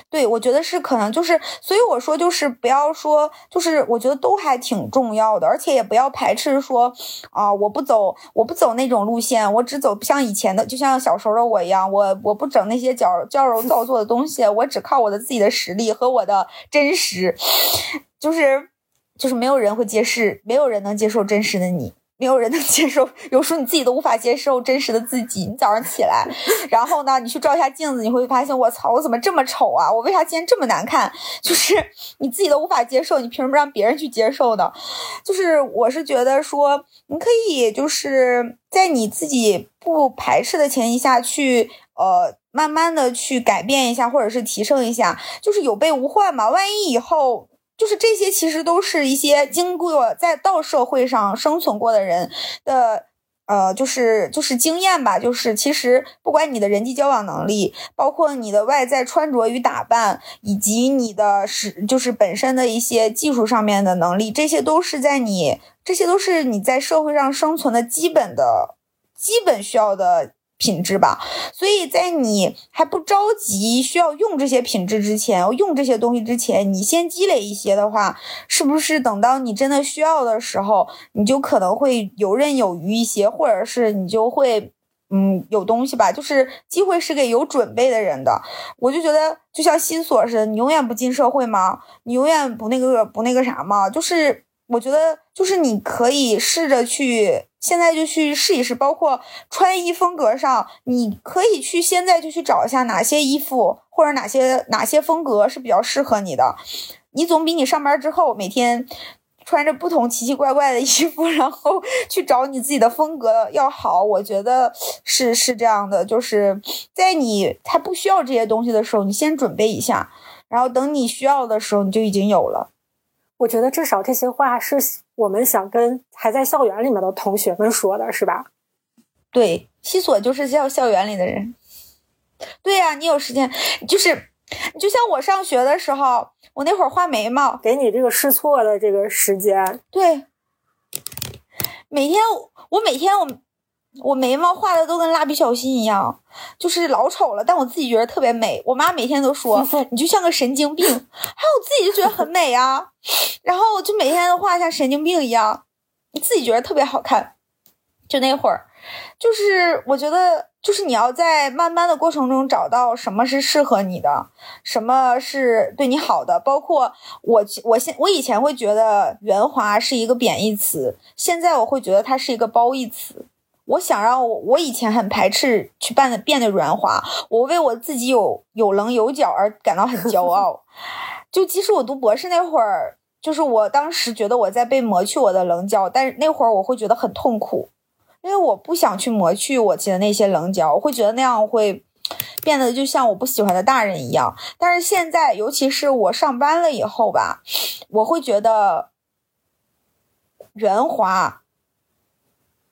对，我觉得是可能就是，所以我说就是不要说，就是我觉得都还挺重要的，而且也不要排斥说，啊，我不走，我不走那种路线，我只走像以前的，就像小时候的我一样，我我不整那些矫矫揉造作的东西，我只靠我的自己的实力和我的真实，(laughs) 就是就是没有人会揭示，没有人能接受真实的你，没有人能接受，有时候你自己都无法接受真实的自己。你早上起来，然后呢，你去照一下镜子，你会发现，我操，我怎么这么丑啊？我为啥今天这么难看？就是你自己都无法接受，你凭什么让别人去接受呢？就是我是觉得说，你可以就是在你自己不排斥的前提下去，呃，慢慢的去改变一下，或者是提升一下，就是有备无患嘛。万一以后。就是这些，其实都是一些经过在到社会上生存过的人的，呃，就是就是经验吧。就是其实不管你的人际交往能力，包括你的外在穿着与打扮，以及你的是就是本身的一些技术上面的能力，这些都是在你，这些都是你在社会上生存的基本的、基本需要的。品质吧，所以在你还不着急需要用这些品质之前，用这些东西之前，你先积累一些的话，是不是等到你真的需要的时候，你就可能会游刃有余一些，或者是你就会，嗯，有东西吧？就是机会是给有准备的人的。我就觉得，就像新锁似的，你永远不进社会吗？你永远不那个不那个啥吗？就是我觉得，就是你可以试着去。现在就去试一试，包括穿衣风格上，你可以去现在就去找一下哪些衣服或者哪些哪些风格是比较适合你的。你总比你上班之后每天穿着不同奇奇怪怪的 (laughs) 衣服，然后去找你自己的风格要好。我觉得是是这样的，就是在你还不需要这些东西的时候，你先准备一下，然后等你需要的时候，你就已经有了。我觉得至少这些话是我们想跟还在校园里面的同学们说的，是吧？对，西索就是校校园里的人。对呀，你有时间，就是就像我上学的时候，我那会儿画眉毛，给你这个试错的这个时间。对，每天我每天我。我眉毛画的都跟蜡笔小新一样，就是老丑了，但我自己觉得特别美。我妈每天都说 (laughs) 你就像个神经病，还有我自己就觉得很美啊。然后就每天都画像神经病一样，你自己觉得特别好看。就那会儿，就是我觉得，就是你要在慢慢的过程中找到什么是适合你的，什么是对你好的。包括我，我现我以前会觉得圆滑是一个贬义词，现在我会觉得它是一个褒义词。我想让我，我以前很排斥去扮的变得圆滑，我为我自己有有棱有角而感到很骄傲。就即使我读博士那会儿，就是我当时觉得我在被磨去我的棱角，但是那会儿我会觉得很痛苦，因为我不想去磨去我的那些棱角，我会觉得那样会变得就像我不喜欢的大人一样。但是现在，尤其是我上班了以后吧，我会觉得圆滑。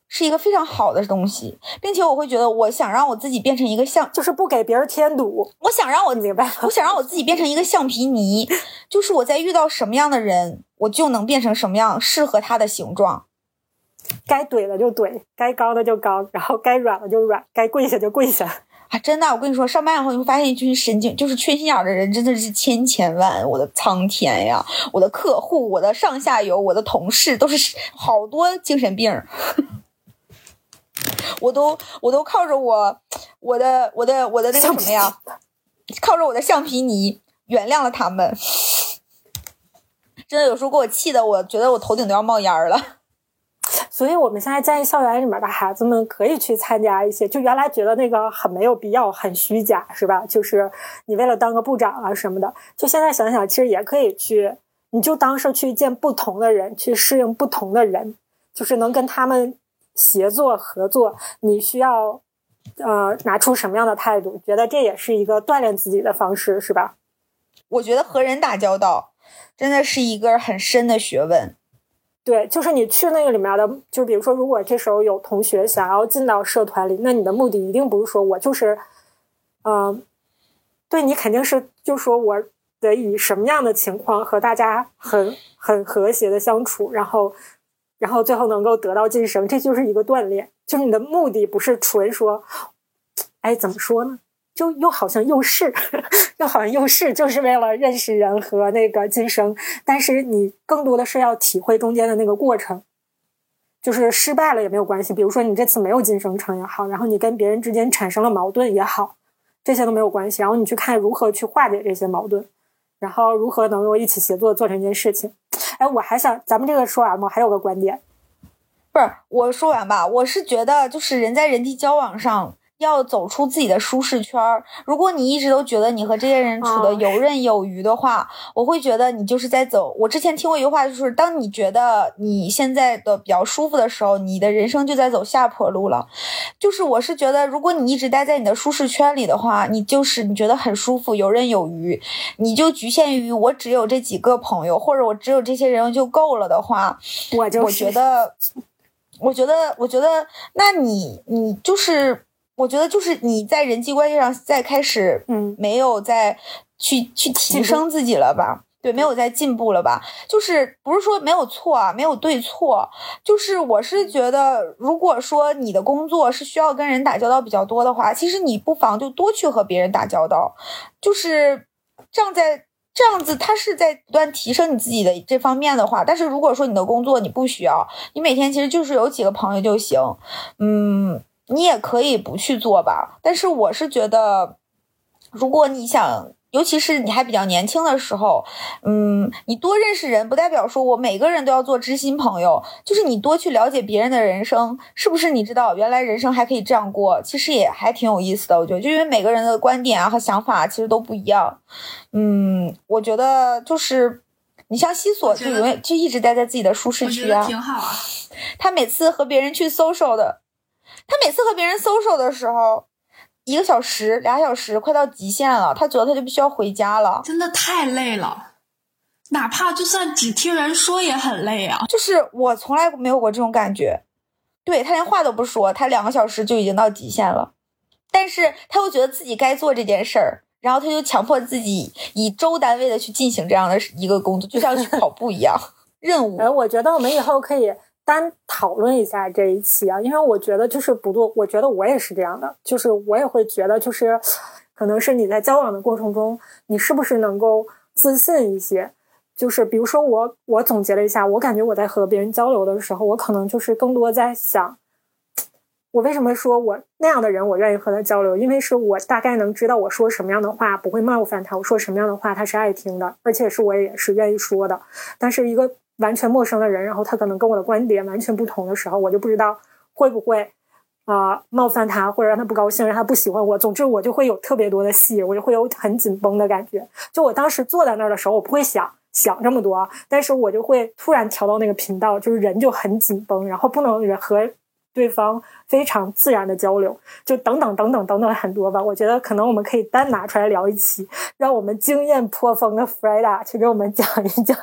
是一个非常好的东西，并且我会觉得，我想让我自己变成一个橡，就是不给别人添堵。我想让我明白，我想让我自己变成一个橡皮泥，就是我在遇到什么样的人，我就能变成什么样适合他的形状。该怼的就怼，该高的就高，然后该软的就软，该跪下就跪下。啊，真的，我跟你说，上班以后你会发现一群神经，就是缺心眼的人真的是千千万。我的苍天呀，我的客户，我的上下游，我的同事，都是好多精神病。我都我都靠着我我的我的我的那个什么呀，靠着我的橡皮泥原谅了他们。真的有时候给我气的，我觉得我头顶都要冒烟了。(laughs) 所以我们现在建议校园里面的孩子们可以去参加一些，就原来觉得那个很没有必要、很虚假，是吧？就是你为了当个部长啊什么的，就现在想想，其实也可以去，你就当是去见不同的人，去适应不同的人，就是能跟他们。协作合作，你需要呃拿出什么样的态度？觉得这也是一个锻炼自己的方式，是吧？我觉得和人打交道真的是一个很深的学问。对，就是你去那个里面的，就比如说，如果这时候有同学想要进到社团里，那你的目的一定不是说我就是，嗯，对你肯定是就说我得以什么样的情况和大家很很和谐的相处，然后。然后最后能够得到晋升，这就是一个锻炼。就是你的目的不是纯说，哎，怎么说呢？就又好像又是，(laughs) 又好像又是，就是为了认识人和那个晋升。但是你更多的是要体会中间的那个过程，就是失败了也没有关系。比如说你这次没有晋升成也好，然后你跟别人之间产生了矛盾也好，这些都没有关系。然后你去看如何去化解这些矛盾，然后如何能够一起协作做成一件事情。我还想，咱们这个说完吗？还有个观点，不是我说完吧，我是觉得就是人在人际交往上。要走出自己的舒适圈儿。如果你一直都觉得你和这些人处的游刃有余的话，我会觉得你就是在走。我之前听过一句话，就是当你觉得你现在的比较舒服的时候，你的人生就在走下坡路了。就是我是觉得，如果你一直待在你的舒适圈里的话，你就是你觉得很舒服、游刃有余，你就局限于我只有这几个朋友，或者我只有这些人就够了的话，我就我觉得，我觉得，我觉得，那你你就是。我觉得就是你在人际关系上再开始，嗯，没有再去去提升自己了吧？对，没有再进步了吧？就是不是说没有错啊，没有对错，就是我是觉得，如果说你的工作是需要跟人打交道比较多的话，其实你不妨就多去和别人打交道，就是这样在这样子，他是在不断提升你自己的这方面的话。但是如果说你的工作你不需要，你每天其实就是有几个朋友就行，嗯。你也可以不去做吧，但是我是觉得，如果你想，尤其是你还比较年轻的时候，嗯，你多认识人，不代表说我每个人都要做知心朋友，就是你多去了解别人的人生，是不是？你知道，原来人生还可以这样过，其实也还挺有意思的。我觉得，就因为每个人的观点啊和想法其实都不一样，嗯，我觉得就是你像西索，就永远就一直待在自己的舒适区啊，挺好啊。他每次和别人去 social 的。他每次和别人 social 的时候，一个小时、俩小时，快到极限了。他觉得他就必须要回家了，真的太累了。哪怕就算只听人说也很累啊。就是我从来没有过这种感觉。对他连话都不说，他两个小时就已经到极限了。但是他又觉得自己该做这件事儿，然后他就强迫自己以周单位的去进行这样的一个工作，就像去跑步一样 (laughs) 任务。哎，我觉得我们以后可以。单讨论一下这一期啊，因为我觉得就是不多，我觉得我也是这样的，就是我也会觉得就是，可能是你在交往的过程中，你是不是能够自信一些？就是比如说我，我总结了一下，我感觉我在和别人交流的时候，我可能就是更多在想，我为什么说我那样的人我愿意和他交流？因为是我大概能知道我说什么样的话不会冒犯他，我说什么样的话他是爱听的，而且是我也是愿意说的。但是一个。完全陌生的人，然后他可能跟我的观点完全不同的时候，我就不知道会不会啊冒犯他，或者让他不高兴，让他不喜欢我。总之，我就会有特别多的戏，我就会有很紧绷的感觉。就我当时坐在那儿的时候，我不会想想这么多，但是我就会突然调到那个频道，就是人就很紧绷，然后不能和对方非常自然的交流，就等等等等等等很多吧。我觉得可能我们可以单拿出来聊一期，让我们经验颇丰的 Freda 去给我们讲一讲。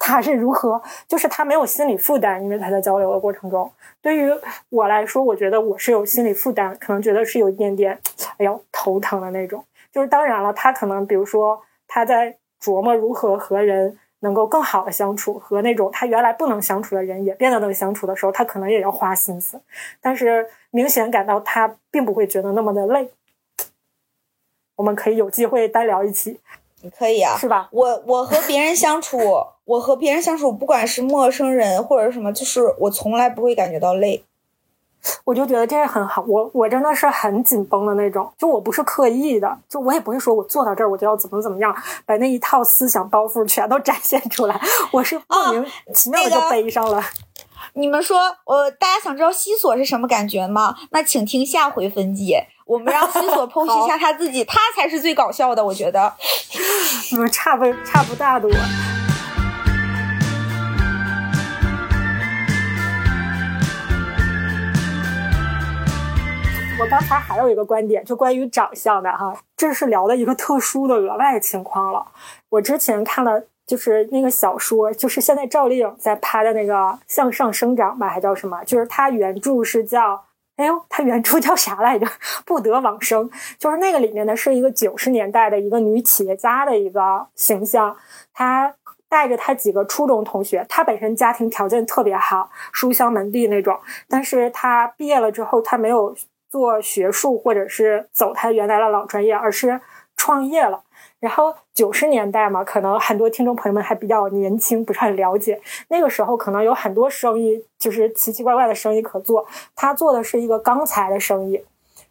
他是如何？就是他没有心理负担，因为他在交流的过程中。对于我来说，我觉得我是有心理负担，可能觉得是有一点点，哎呦头疼的那种。就是当然了，他可能比如说他在琢磨如何和人能够更好的相处，和那种他原来不能相处的人也变得能相处的时候，他可能也要花心思。但是明显感到他并不会觉得那么的累。我们可以有机会单聊一起。可以啊，是吧？我我和别人相处，(laughs) 我和别人相处，不管是陌生人或者什么，就是我从来不会感觉到累。我就觉得这个很好。我我真的是很紧绷的那种，就我不是刻意的，就我也不会说我坐到这儿我就要怎么怎么样，把那一套思想包袱全都展现出来。我是莫名其妙的就背上了。(laughs) 你们说，我大家想知道西索是什么感觉吗？那请听下回分解。我们让西索剖析一下他自己，他才是最搞笑的，我觉得。(laughs) 嗯，差不差不大多。我我刚才还有一个观点，就关于长相的哈，这是聊的一个特殊的额外情况了。我之前看了，就是那个小说，就是现在赵丽颖在拍的那个《向上生长》吧，还叫什么？就是它原著是叫。哎呦，他原著叫啥来着？(laughs) 不得往生，就是那个里面呢，是一个九十年代的一个女企业家的一个形象。她带着她几个初中同学，她本身家庭条件特别好，书香门第那种。但是她毕业了之后，她没有做学术或者是走他原来的老专业，而是创业了。然后九十年代嘛，可能很多听众朋友们还比较年轻，不是很了解。那个时候可能有很多生意，就是奇奇怪怪的生意可做。他做的是一个钢材的生意，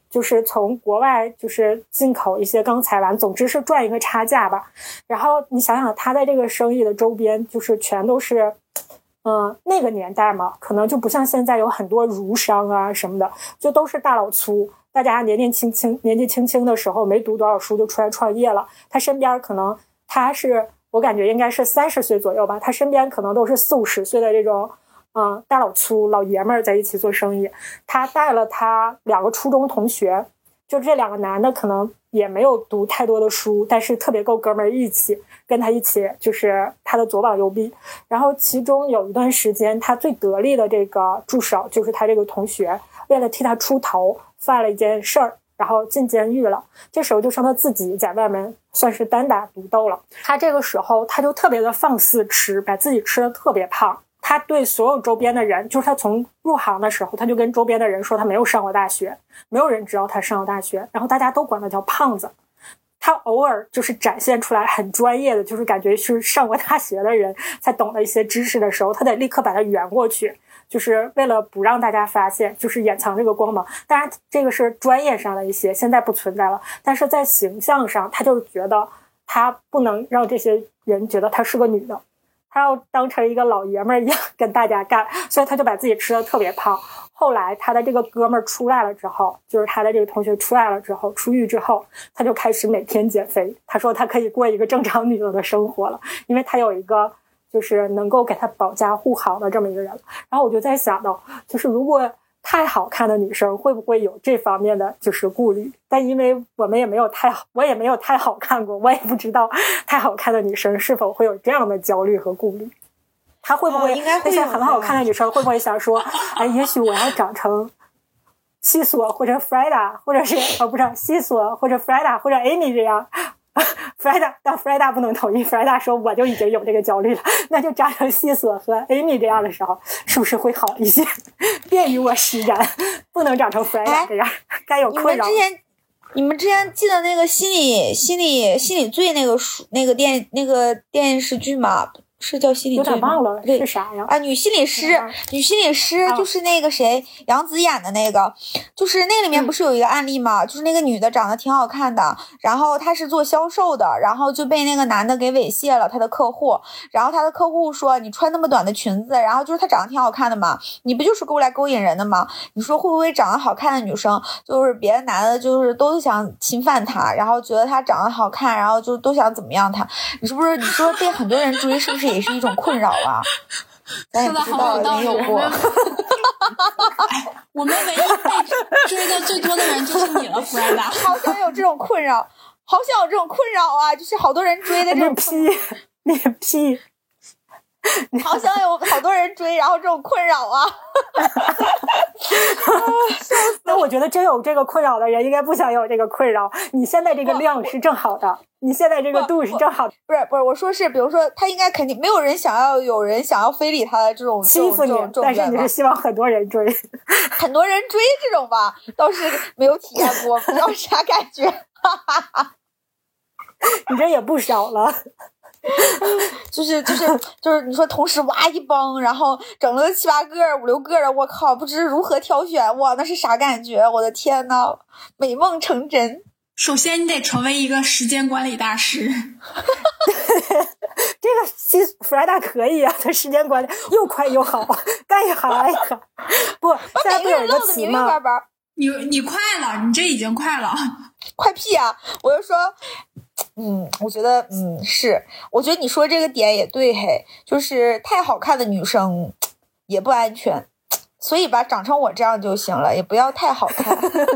就是从国外就是进口一些钢材完，总之是赚一个差价吧。然后你想想，他在这个生意的周边，就是全都是嗯，那个年代嘛，可能就不像现在有很多儒商啊什么的，就都是大老粗，大家年年轻轻、年纪轻轻的时候没读多少书就出来创业了。他身边可能他是我感觉应该是三十岁左右吧，他身边可能都是四五十岁的这种嗯大老粗老爷们儿在一起做生意。他带了他两个初中同学，就这两个男的可能也没有读太多的书，但是特别够哥们儿义气。跟他一起就是他的左膀右臂，然后其中有一段时间，他最得力的这个助手就是他这个同学，为了替他出头，犯了一件事儿，然后进监狱了。这时候就剩他自己在外面算是单打独斗了。他这个时候他就特别的放肆吃，把自己吃的特别胖。他对所有周边的人，就是他从入行的时候，他就跟周边的人说他没有上过大学，没有人知道他上过大学，然后大家都管他叫胖子。他偶尔就是展现出来很专业的，就是感觉是上过大学的人才懂的一些知识的时候，他得立刻把它圆过去，就是为了不让大家发现，就是掩藏这个光芒。当然，这个是专业上的一些，现在不存在了。但是在形象上，他就觉得他不能让这些人觉得他是个女的。他要当成一个老爷们儿一样跟大家干，所以他就把自己吃的特别胖。后来他的这个哥们儿出来了之后，就是他的这个同学出来了之后，出狱之后，他就开始每天减肥。他说他可以过一个正常女人的生活了，因为他有一个就是能够给他保驾护航的这么一个人。然后我就在想到，就是如果。太好看的女生会不会有这方面的就是顾虑？但因为我们也没有太好，我也没有太好看过，我也不知道 (laughs) 太好看的女生是否会有这样的焦虑和顾虑。她会不会那些很好看的女生会不会想说，(laughs) 哎，也许我要长成西索或者 Freda，或者是哦，不是西索或者 Freda 或者 Amy 这样。弗莱达，但 Freda 不能同意。Freda 说：“我就已经有这个焦虑了，(laughs) 那就扎成西索和 Amy 这样的时候，是不是会好一些，(laughs) 便于我施展？不能长成 Freda 这样，该有困扰。”你们之前，你们之前记得那个心理、心理、心理罪那个书、那个电、那个电视剧吗？是叫心理有点忘了是啥呀？啊，女心理师，女心理师就是那个谁，杨紫演的那个，就是那里面不是有一个案例吗？就是那个女的长得挺好看的，然后她是做销售的，然后就被那个男的给猥亵了她的客户，然后她的客户说你穿那么短的裙子，然后就是她长得挺好看的嘛，你不就是勾来勾引人的吗？你说会不会长得好看的女生，就是别的男的，就是都想侵犯她，然后觉得她长得好看，然后就都想怎么样她？你是不是？你说被很多人追，是不是？也是一种困扰啊，(laughs) 说的好有道理有过。(laughs) 我们唯一被追的最多的人就是你了，弗兰达。好想有这种困扰，好想有这种困扰啊！就是好多人追的这种屁，你屁。(laughs) (laughs) 好想有好多人追，然后这种困扰啊！(laughs) 那我觉得真有这个困扰的人，应该不想有这个困扰。你现在这个量是正好的，你现在这个度是正好的。不是不是，我说是，比如说他应该肯定没有人想要有人想要非礼他的这种欺负你，但是你是希望很多人追，(laughs) 很多人追这种吧，倒是没有体验过，不知道啥感觉。你这也不少了。就是就是就是，你说同时哇一帮，然后整了七八个、五六个的，我靠，不知如何挑选，哇，那是啥感觉？我的天呐，美梦成真。首先，你得成为一个时间管理大师。(laughs) 这个西弗莱达可以啊，他时间管理又快又好，干一行爱一行。不，现在不有一个词吗？你你快了，你这已经快了。(laughs) 快屁啊！我就说。嗯，我觉得，嗯，是，我觉得你说这个点也对，嘿，就是太好看的女生也不安全，所以吧，长成我这样就行了，也不要太好看。哈哈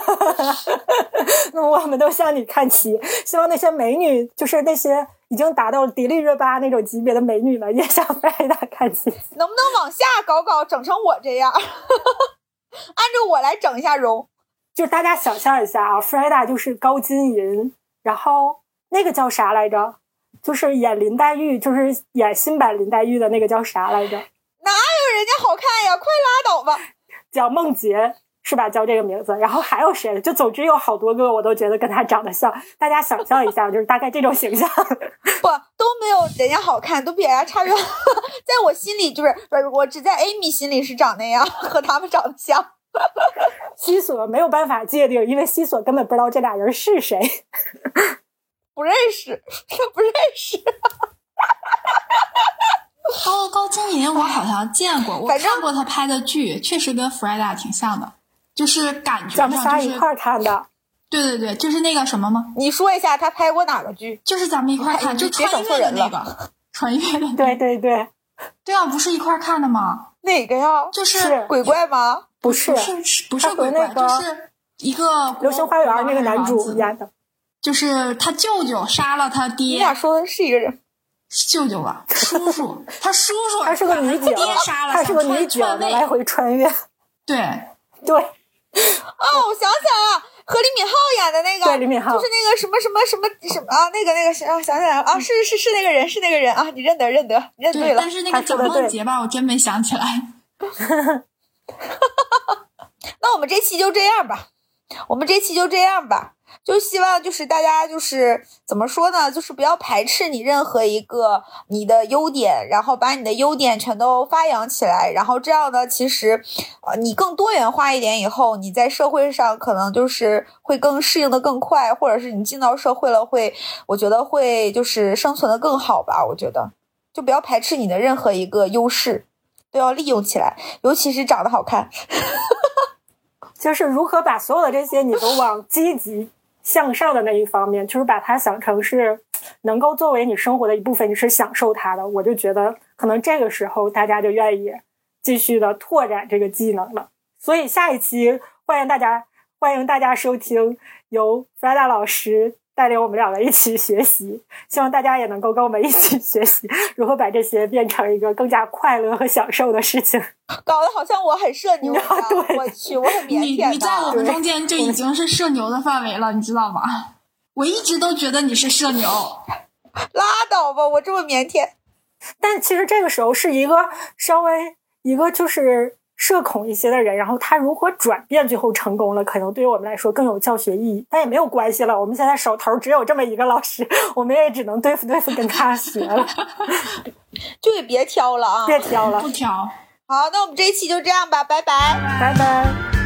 哈哈哈那我们都向你看齐，希望那些美女，就是那些已经达到迪丽热巴那种级别的美女了，也向弗莱达看齐。(laughs) 能不能往下搞搞，整成我这样？(laughs) 按照我来整一下容。就大家想象一下啊，，Freda 就是高金银，然后那个叫啥来着？就是演林黛玉，就是演新版林黛玉的那个叫啥来着？哪有人家好看呀？快拉倒吧！叫梦洁是吧？叫这个名字。然后还有谁？就总之有好多个，我都觉得跟他长得像。大家想象一下，就是大概这种形象。(laughs) 不，都没有人家好看，都比人家差远。(laughs) 在我心里，就是不是我只在 Amy 心里是长那样，和他们长得像。西索没有办法界定，因为西索根本不知道这俩人是谁，不认识，他不认识。明我好像见过，(laughs) 我反正看过他拍的剧，确实跟 Freda 挺像的，就是感觉咱们上就是仨一块儿看的。对对对，就是那个什么吗？你说一下他拍过哪个剧？就是咱们一块儿看，(laughs) 你就别整错穿越的那人了个，穿越的，对对对，对啊，不是一块儿看的吗？哪个呀？就是是鬼怪吗？不是不是是不是鬼怪，那个就是一个《流星花园》那个男主演，的。就是他舅舅杀了他爹你爹，俩说的是一个人。舅舅吧，叔叔，(laughs) 他叔叔，他是个女警把他爹杀，了，他是个女警来回穿越。对，对，(laughs) 哦，我想起来了，和李敏镐演的那个，对李敏镐就是那个什么什么什么什么啊，那个那个啊，想起来了啊，是是是那个人，是那个人啊，你认得认得，你认对了但。是那个蒋梦婕吧，我真没想起来。(laughs) (laughs) 那我们这期就这样吧，我们这期就这样吧，就希望就是大家就是怎么说呢，就是不要排斥你任何一个你的优点，然后把你的优点全都发扬起来，然后这样呢，其实呃你更多元化一点以后，你在社会上可能就是会更适应的更快，或者是你进到社会了会，我觉得会就是生存的更好吧，我觉得就不要排斥你的任何一个优势。都要利用起来，尤其是长得好看。(laughs) 就是如何把所有的这些你都往积极向上的那一方面，就是把它想成是 (tsk) 能够作为你生活的一部分，你是享受它的。我就觉得可能这个时候大家就愿意继续的拓展这个技能了。所以下一期欢迎大家欢迎大家收听由 Freda 老师带领我们两个一起学习，希望大家也能够跟我们一起学习如何把这些变成一个更加快乐和享受的事情。搞得好像我很社牛一样。(laughs) 对我去，我很腼你腆你在我。们中间就已经是社牛的范围了，你知道吗？我一直都觉得你是社牛，拉倒吧，我这么腼腆。但其实这个时候是一个稍微一个就是社恐一些的人，然后他如何转变最后成功了，可能对于我们来说更有教学意义。但也没有关系了，我们现在手头只有这么一个老师，我们也只能对付对付跟他学了，(laughs) 就也别挑了啊！别挑了不，挑。好，那我们这一期就这样吧，拜拜。拜拜。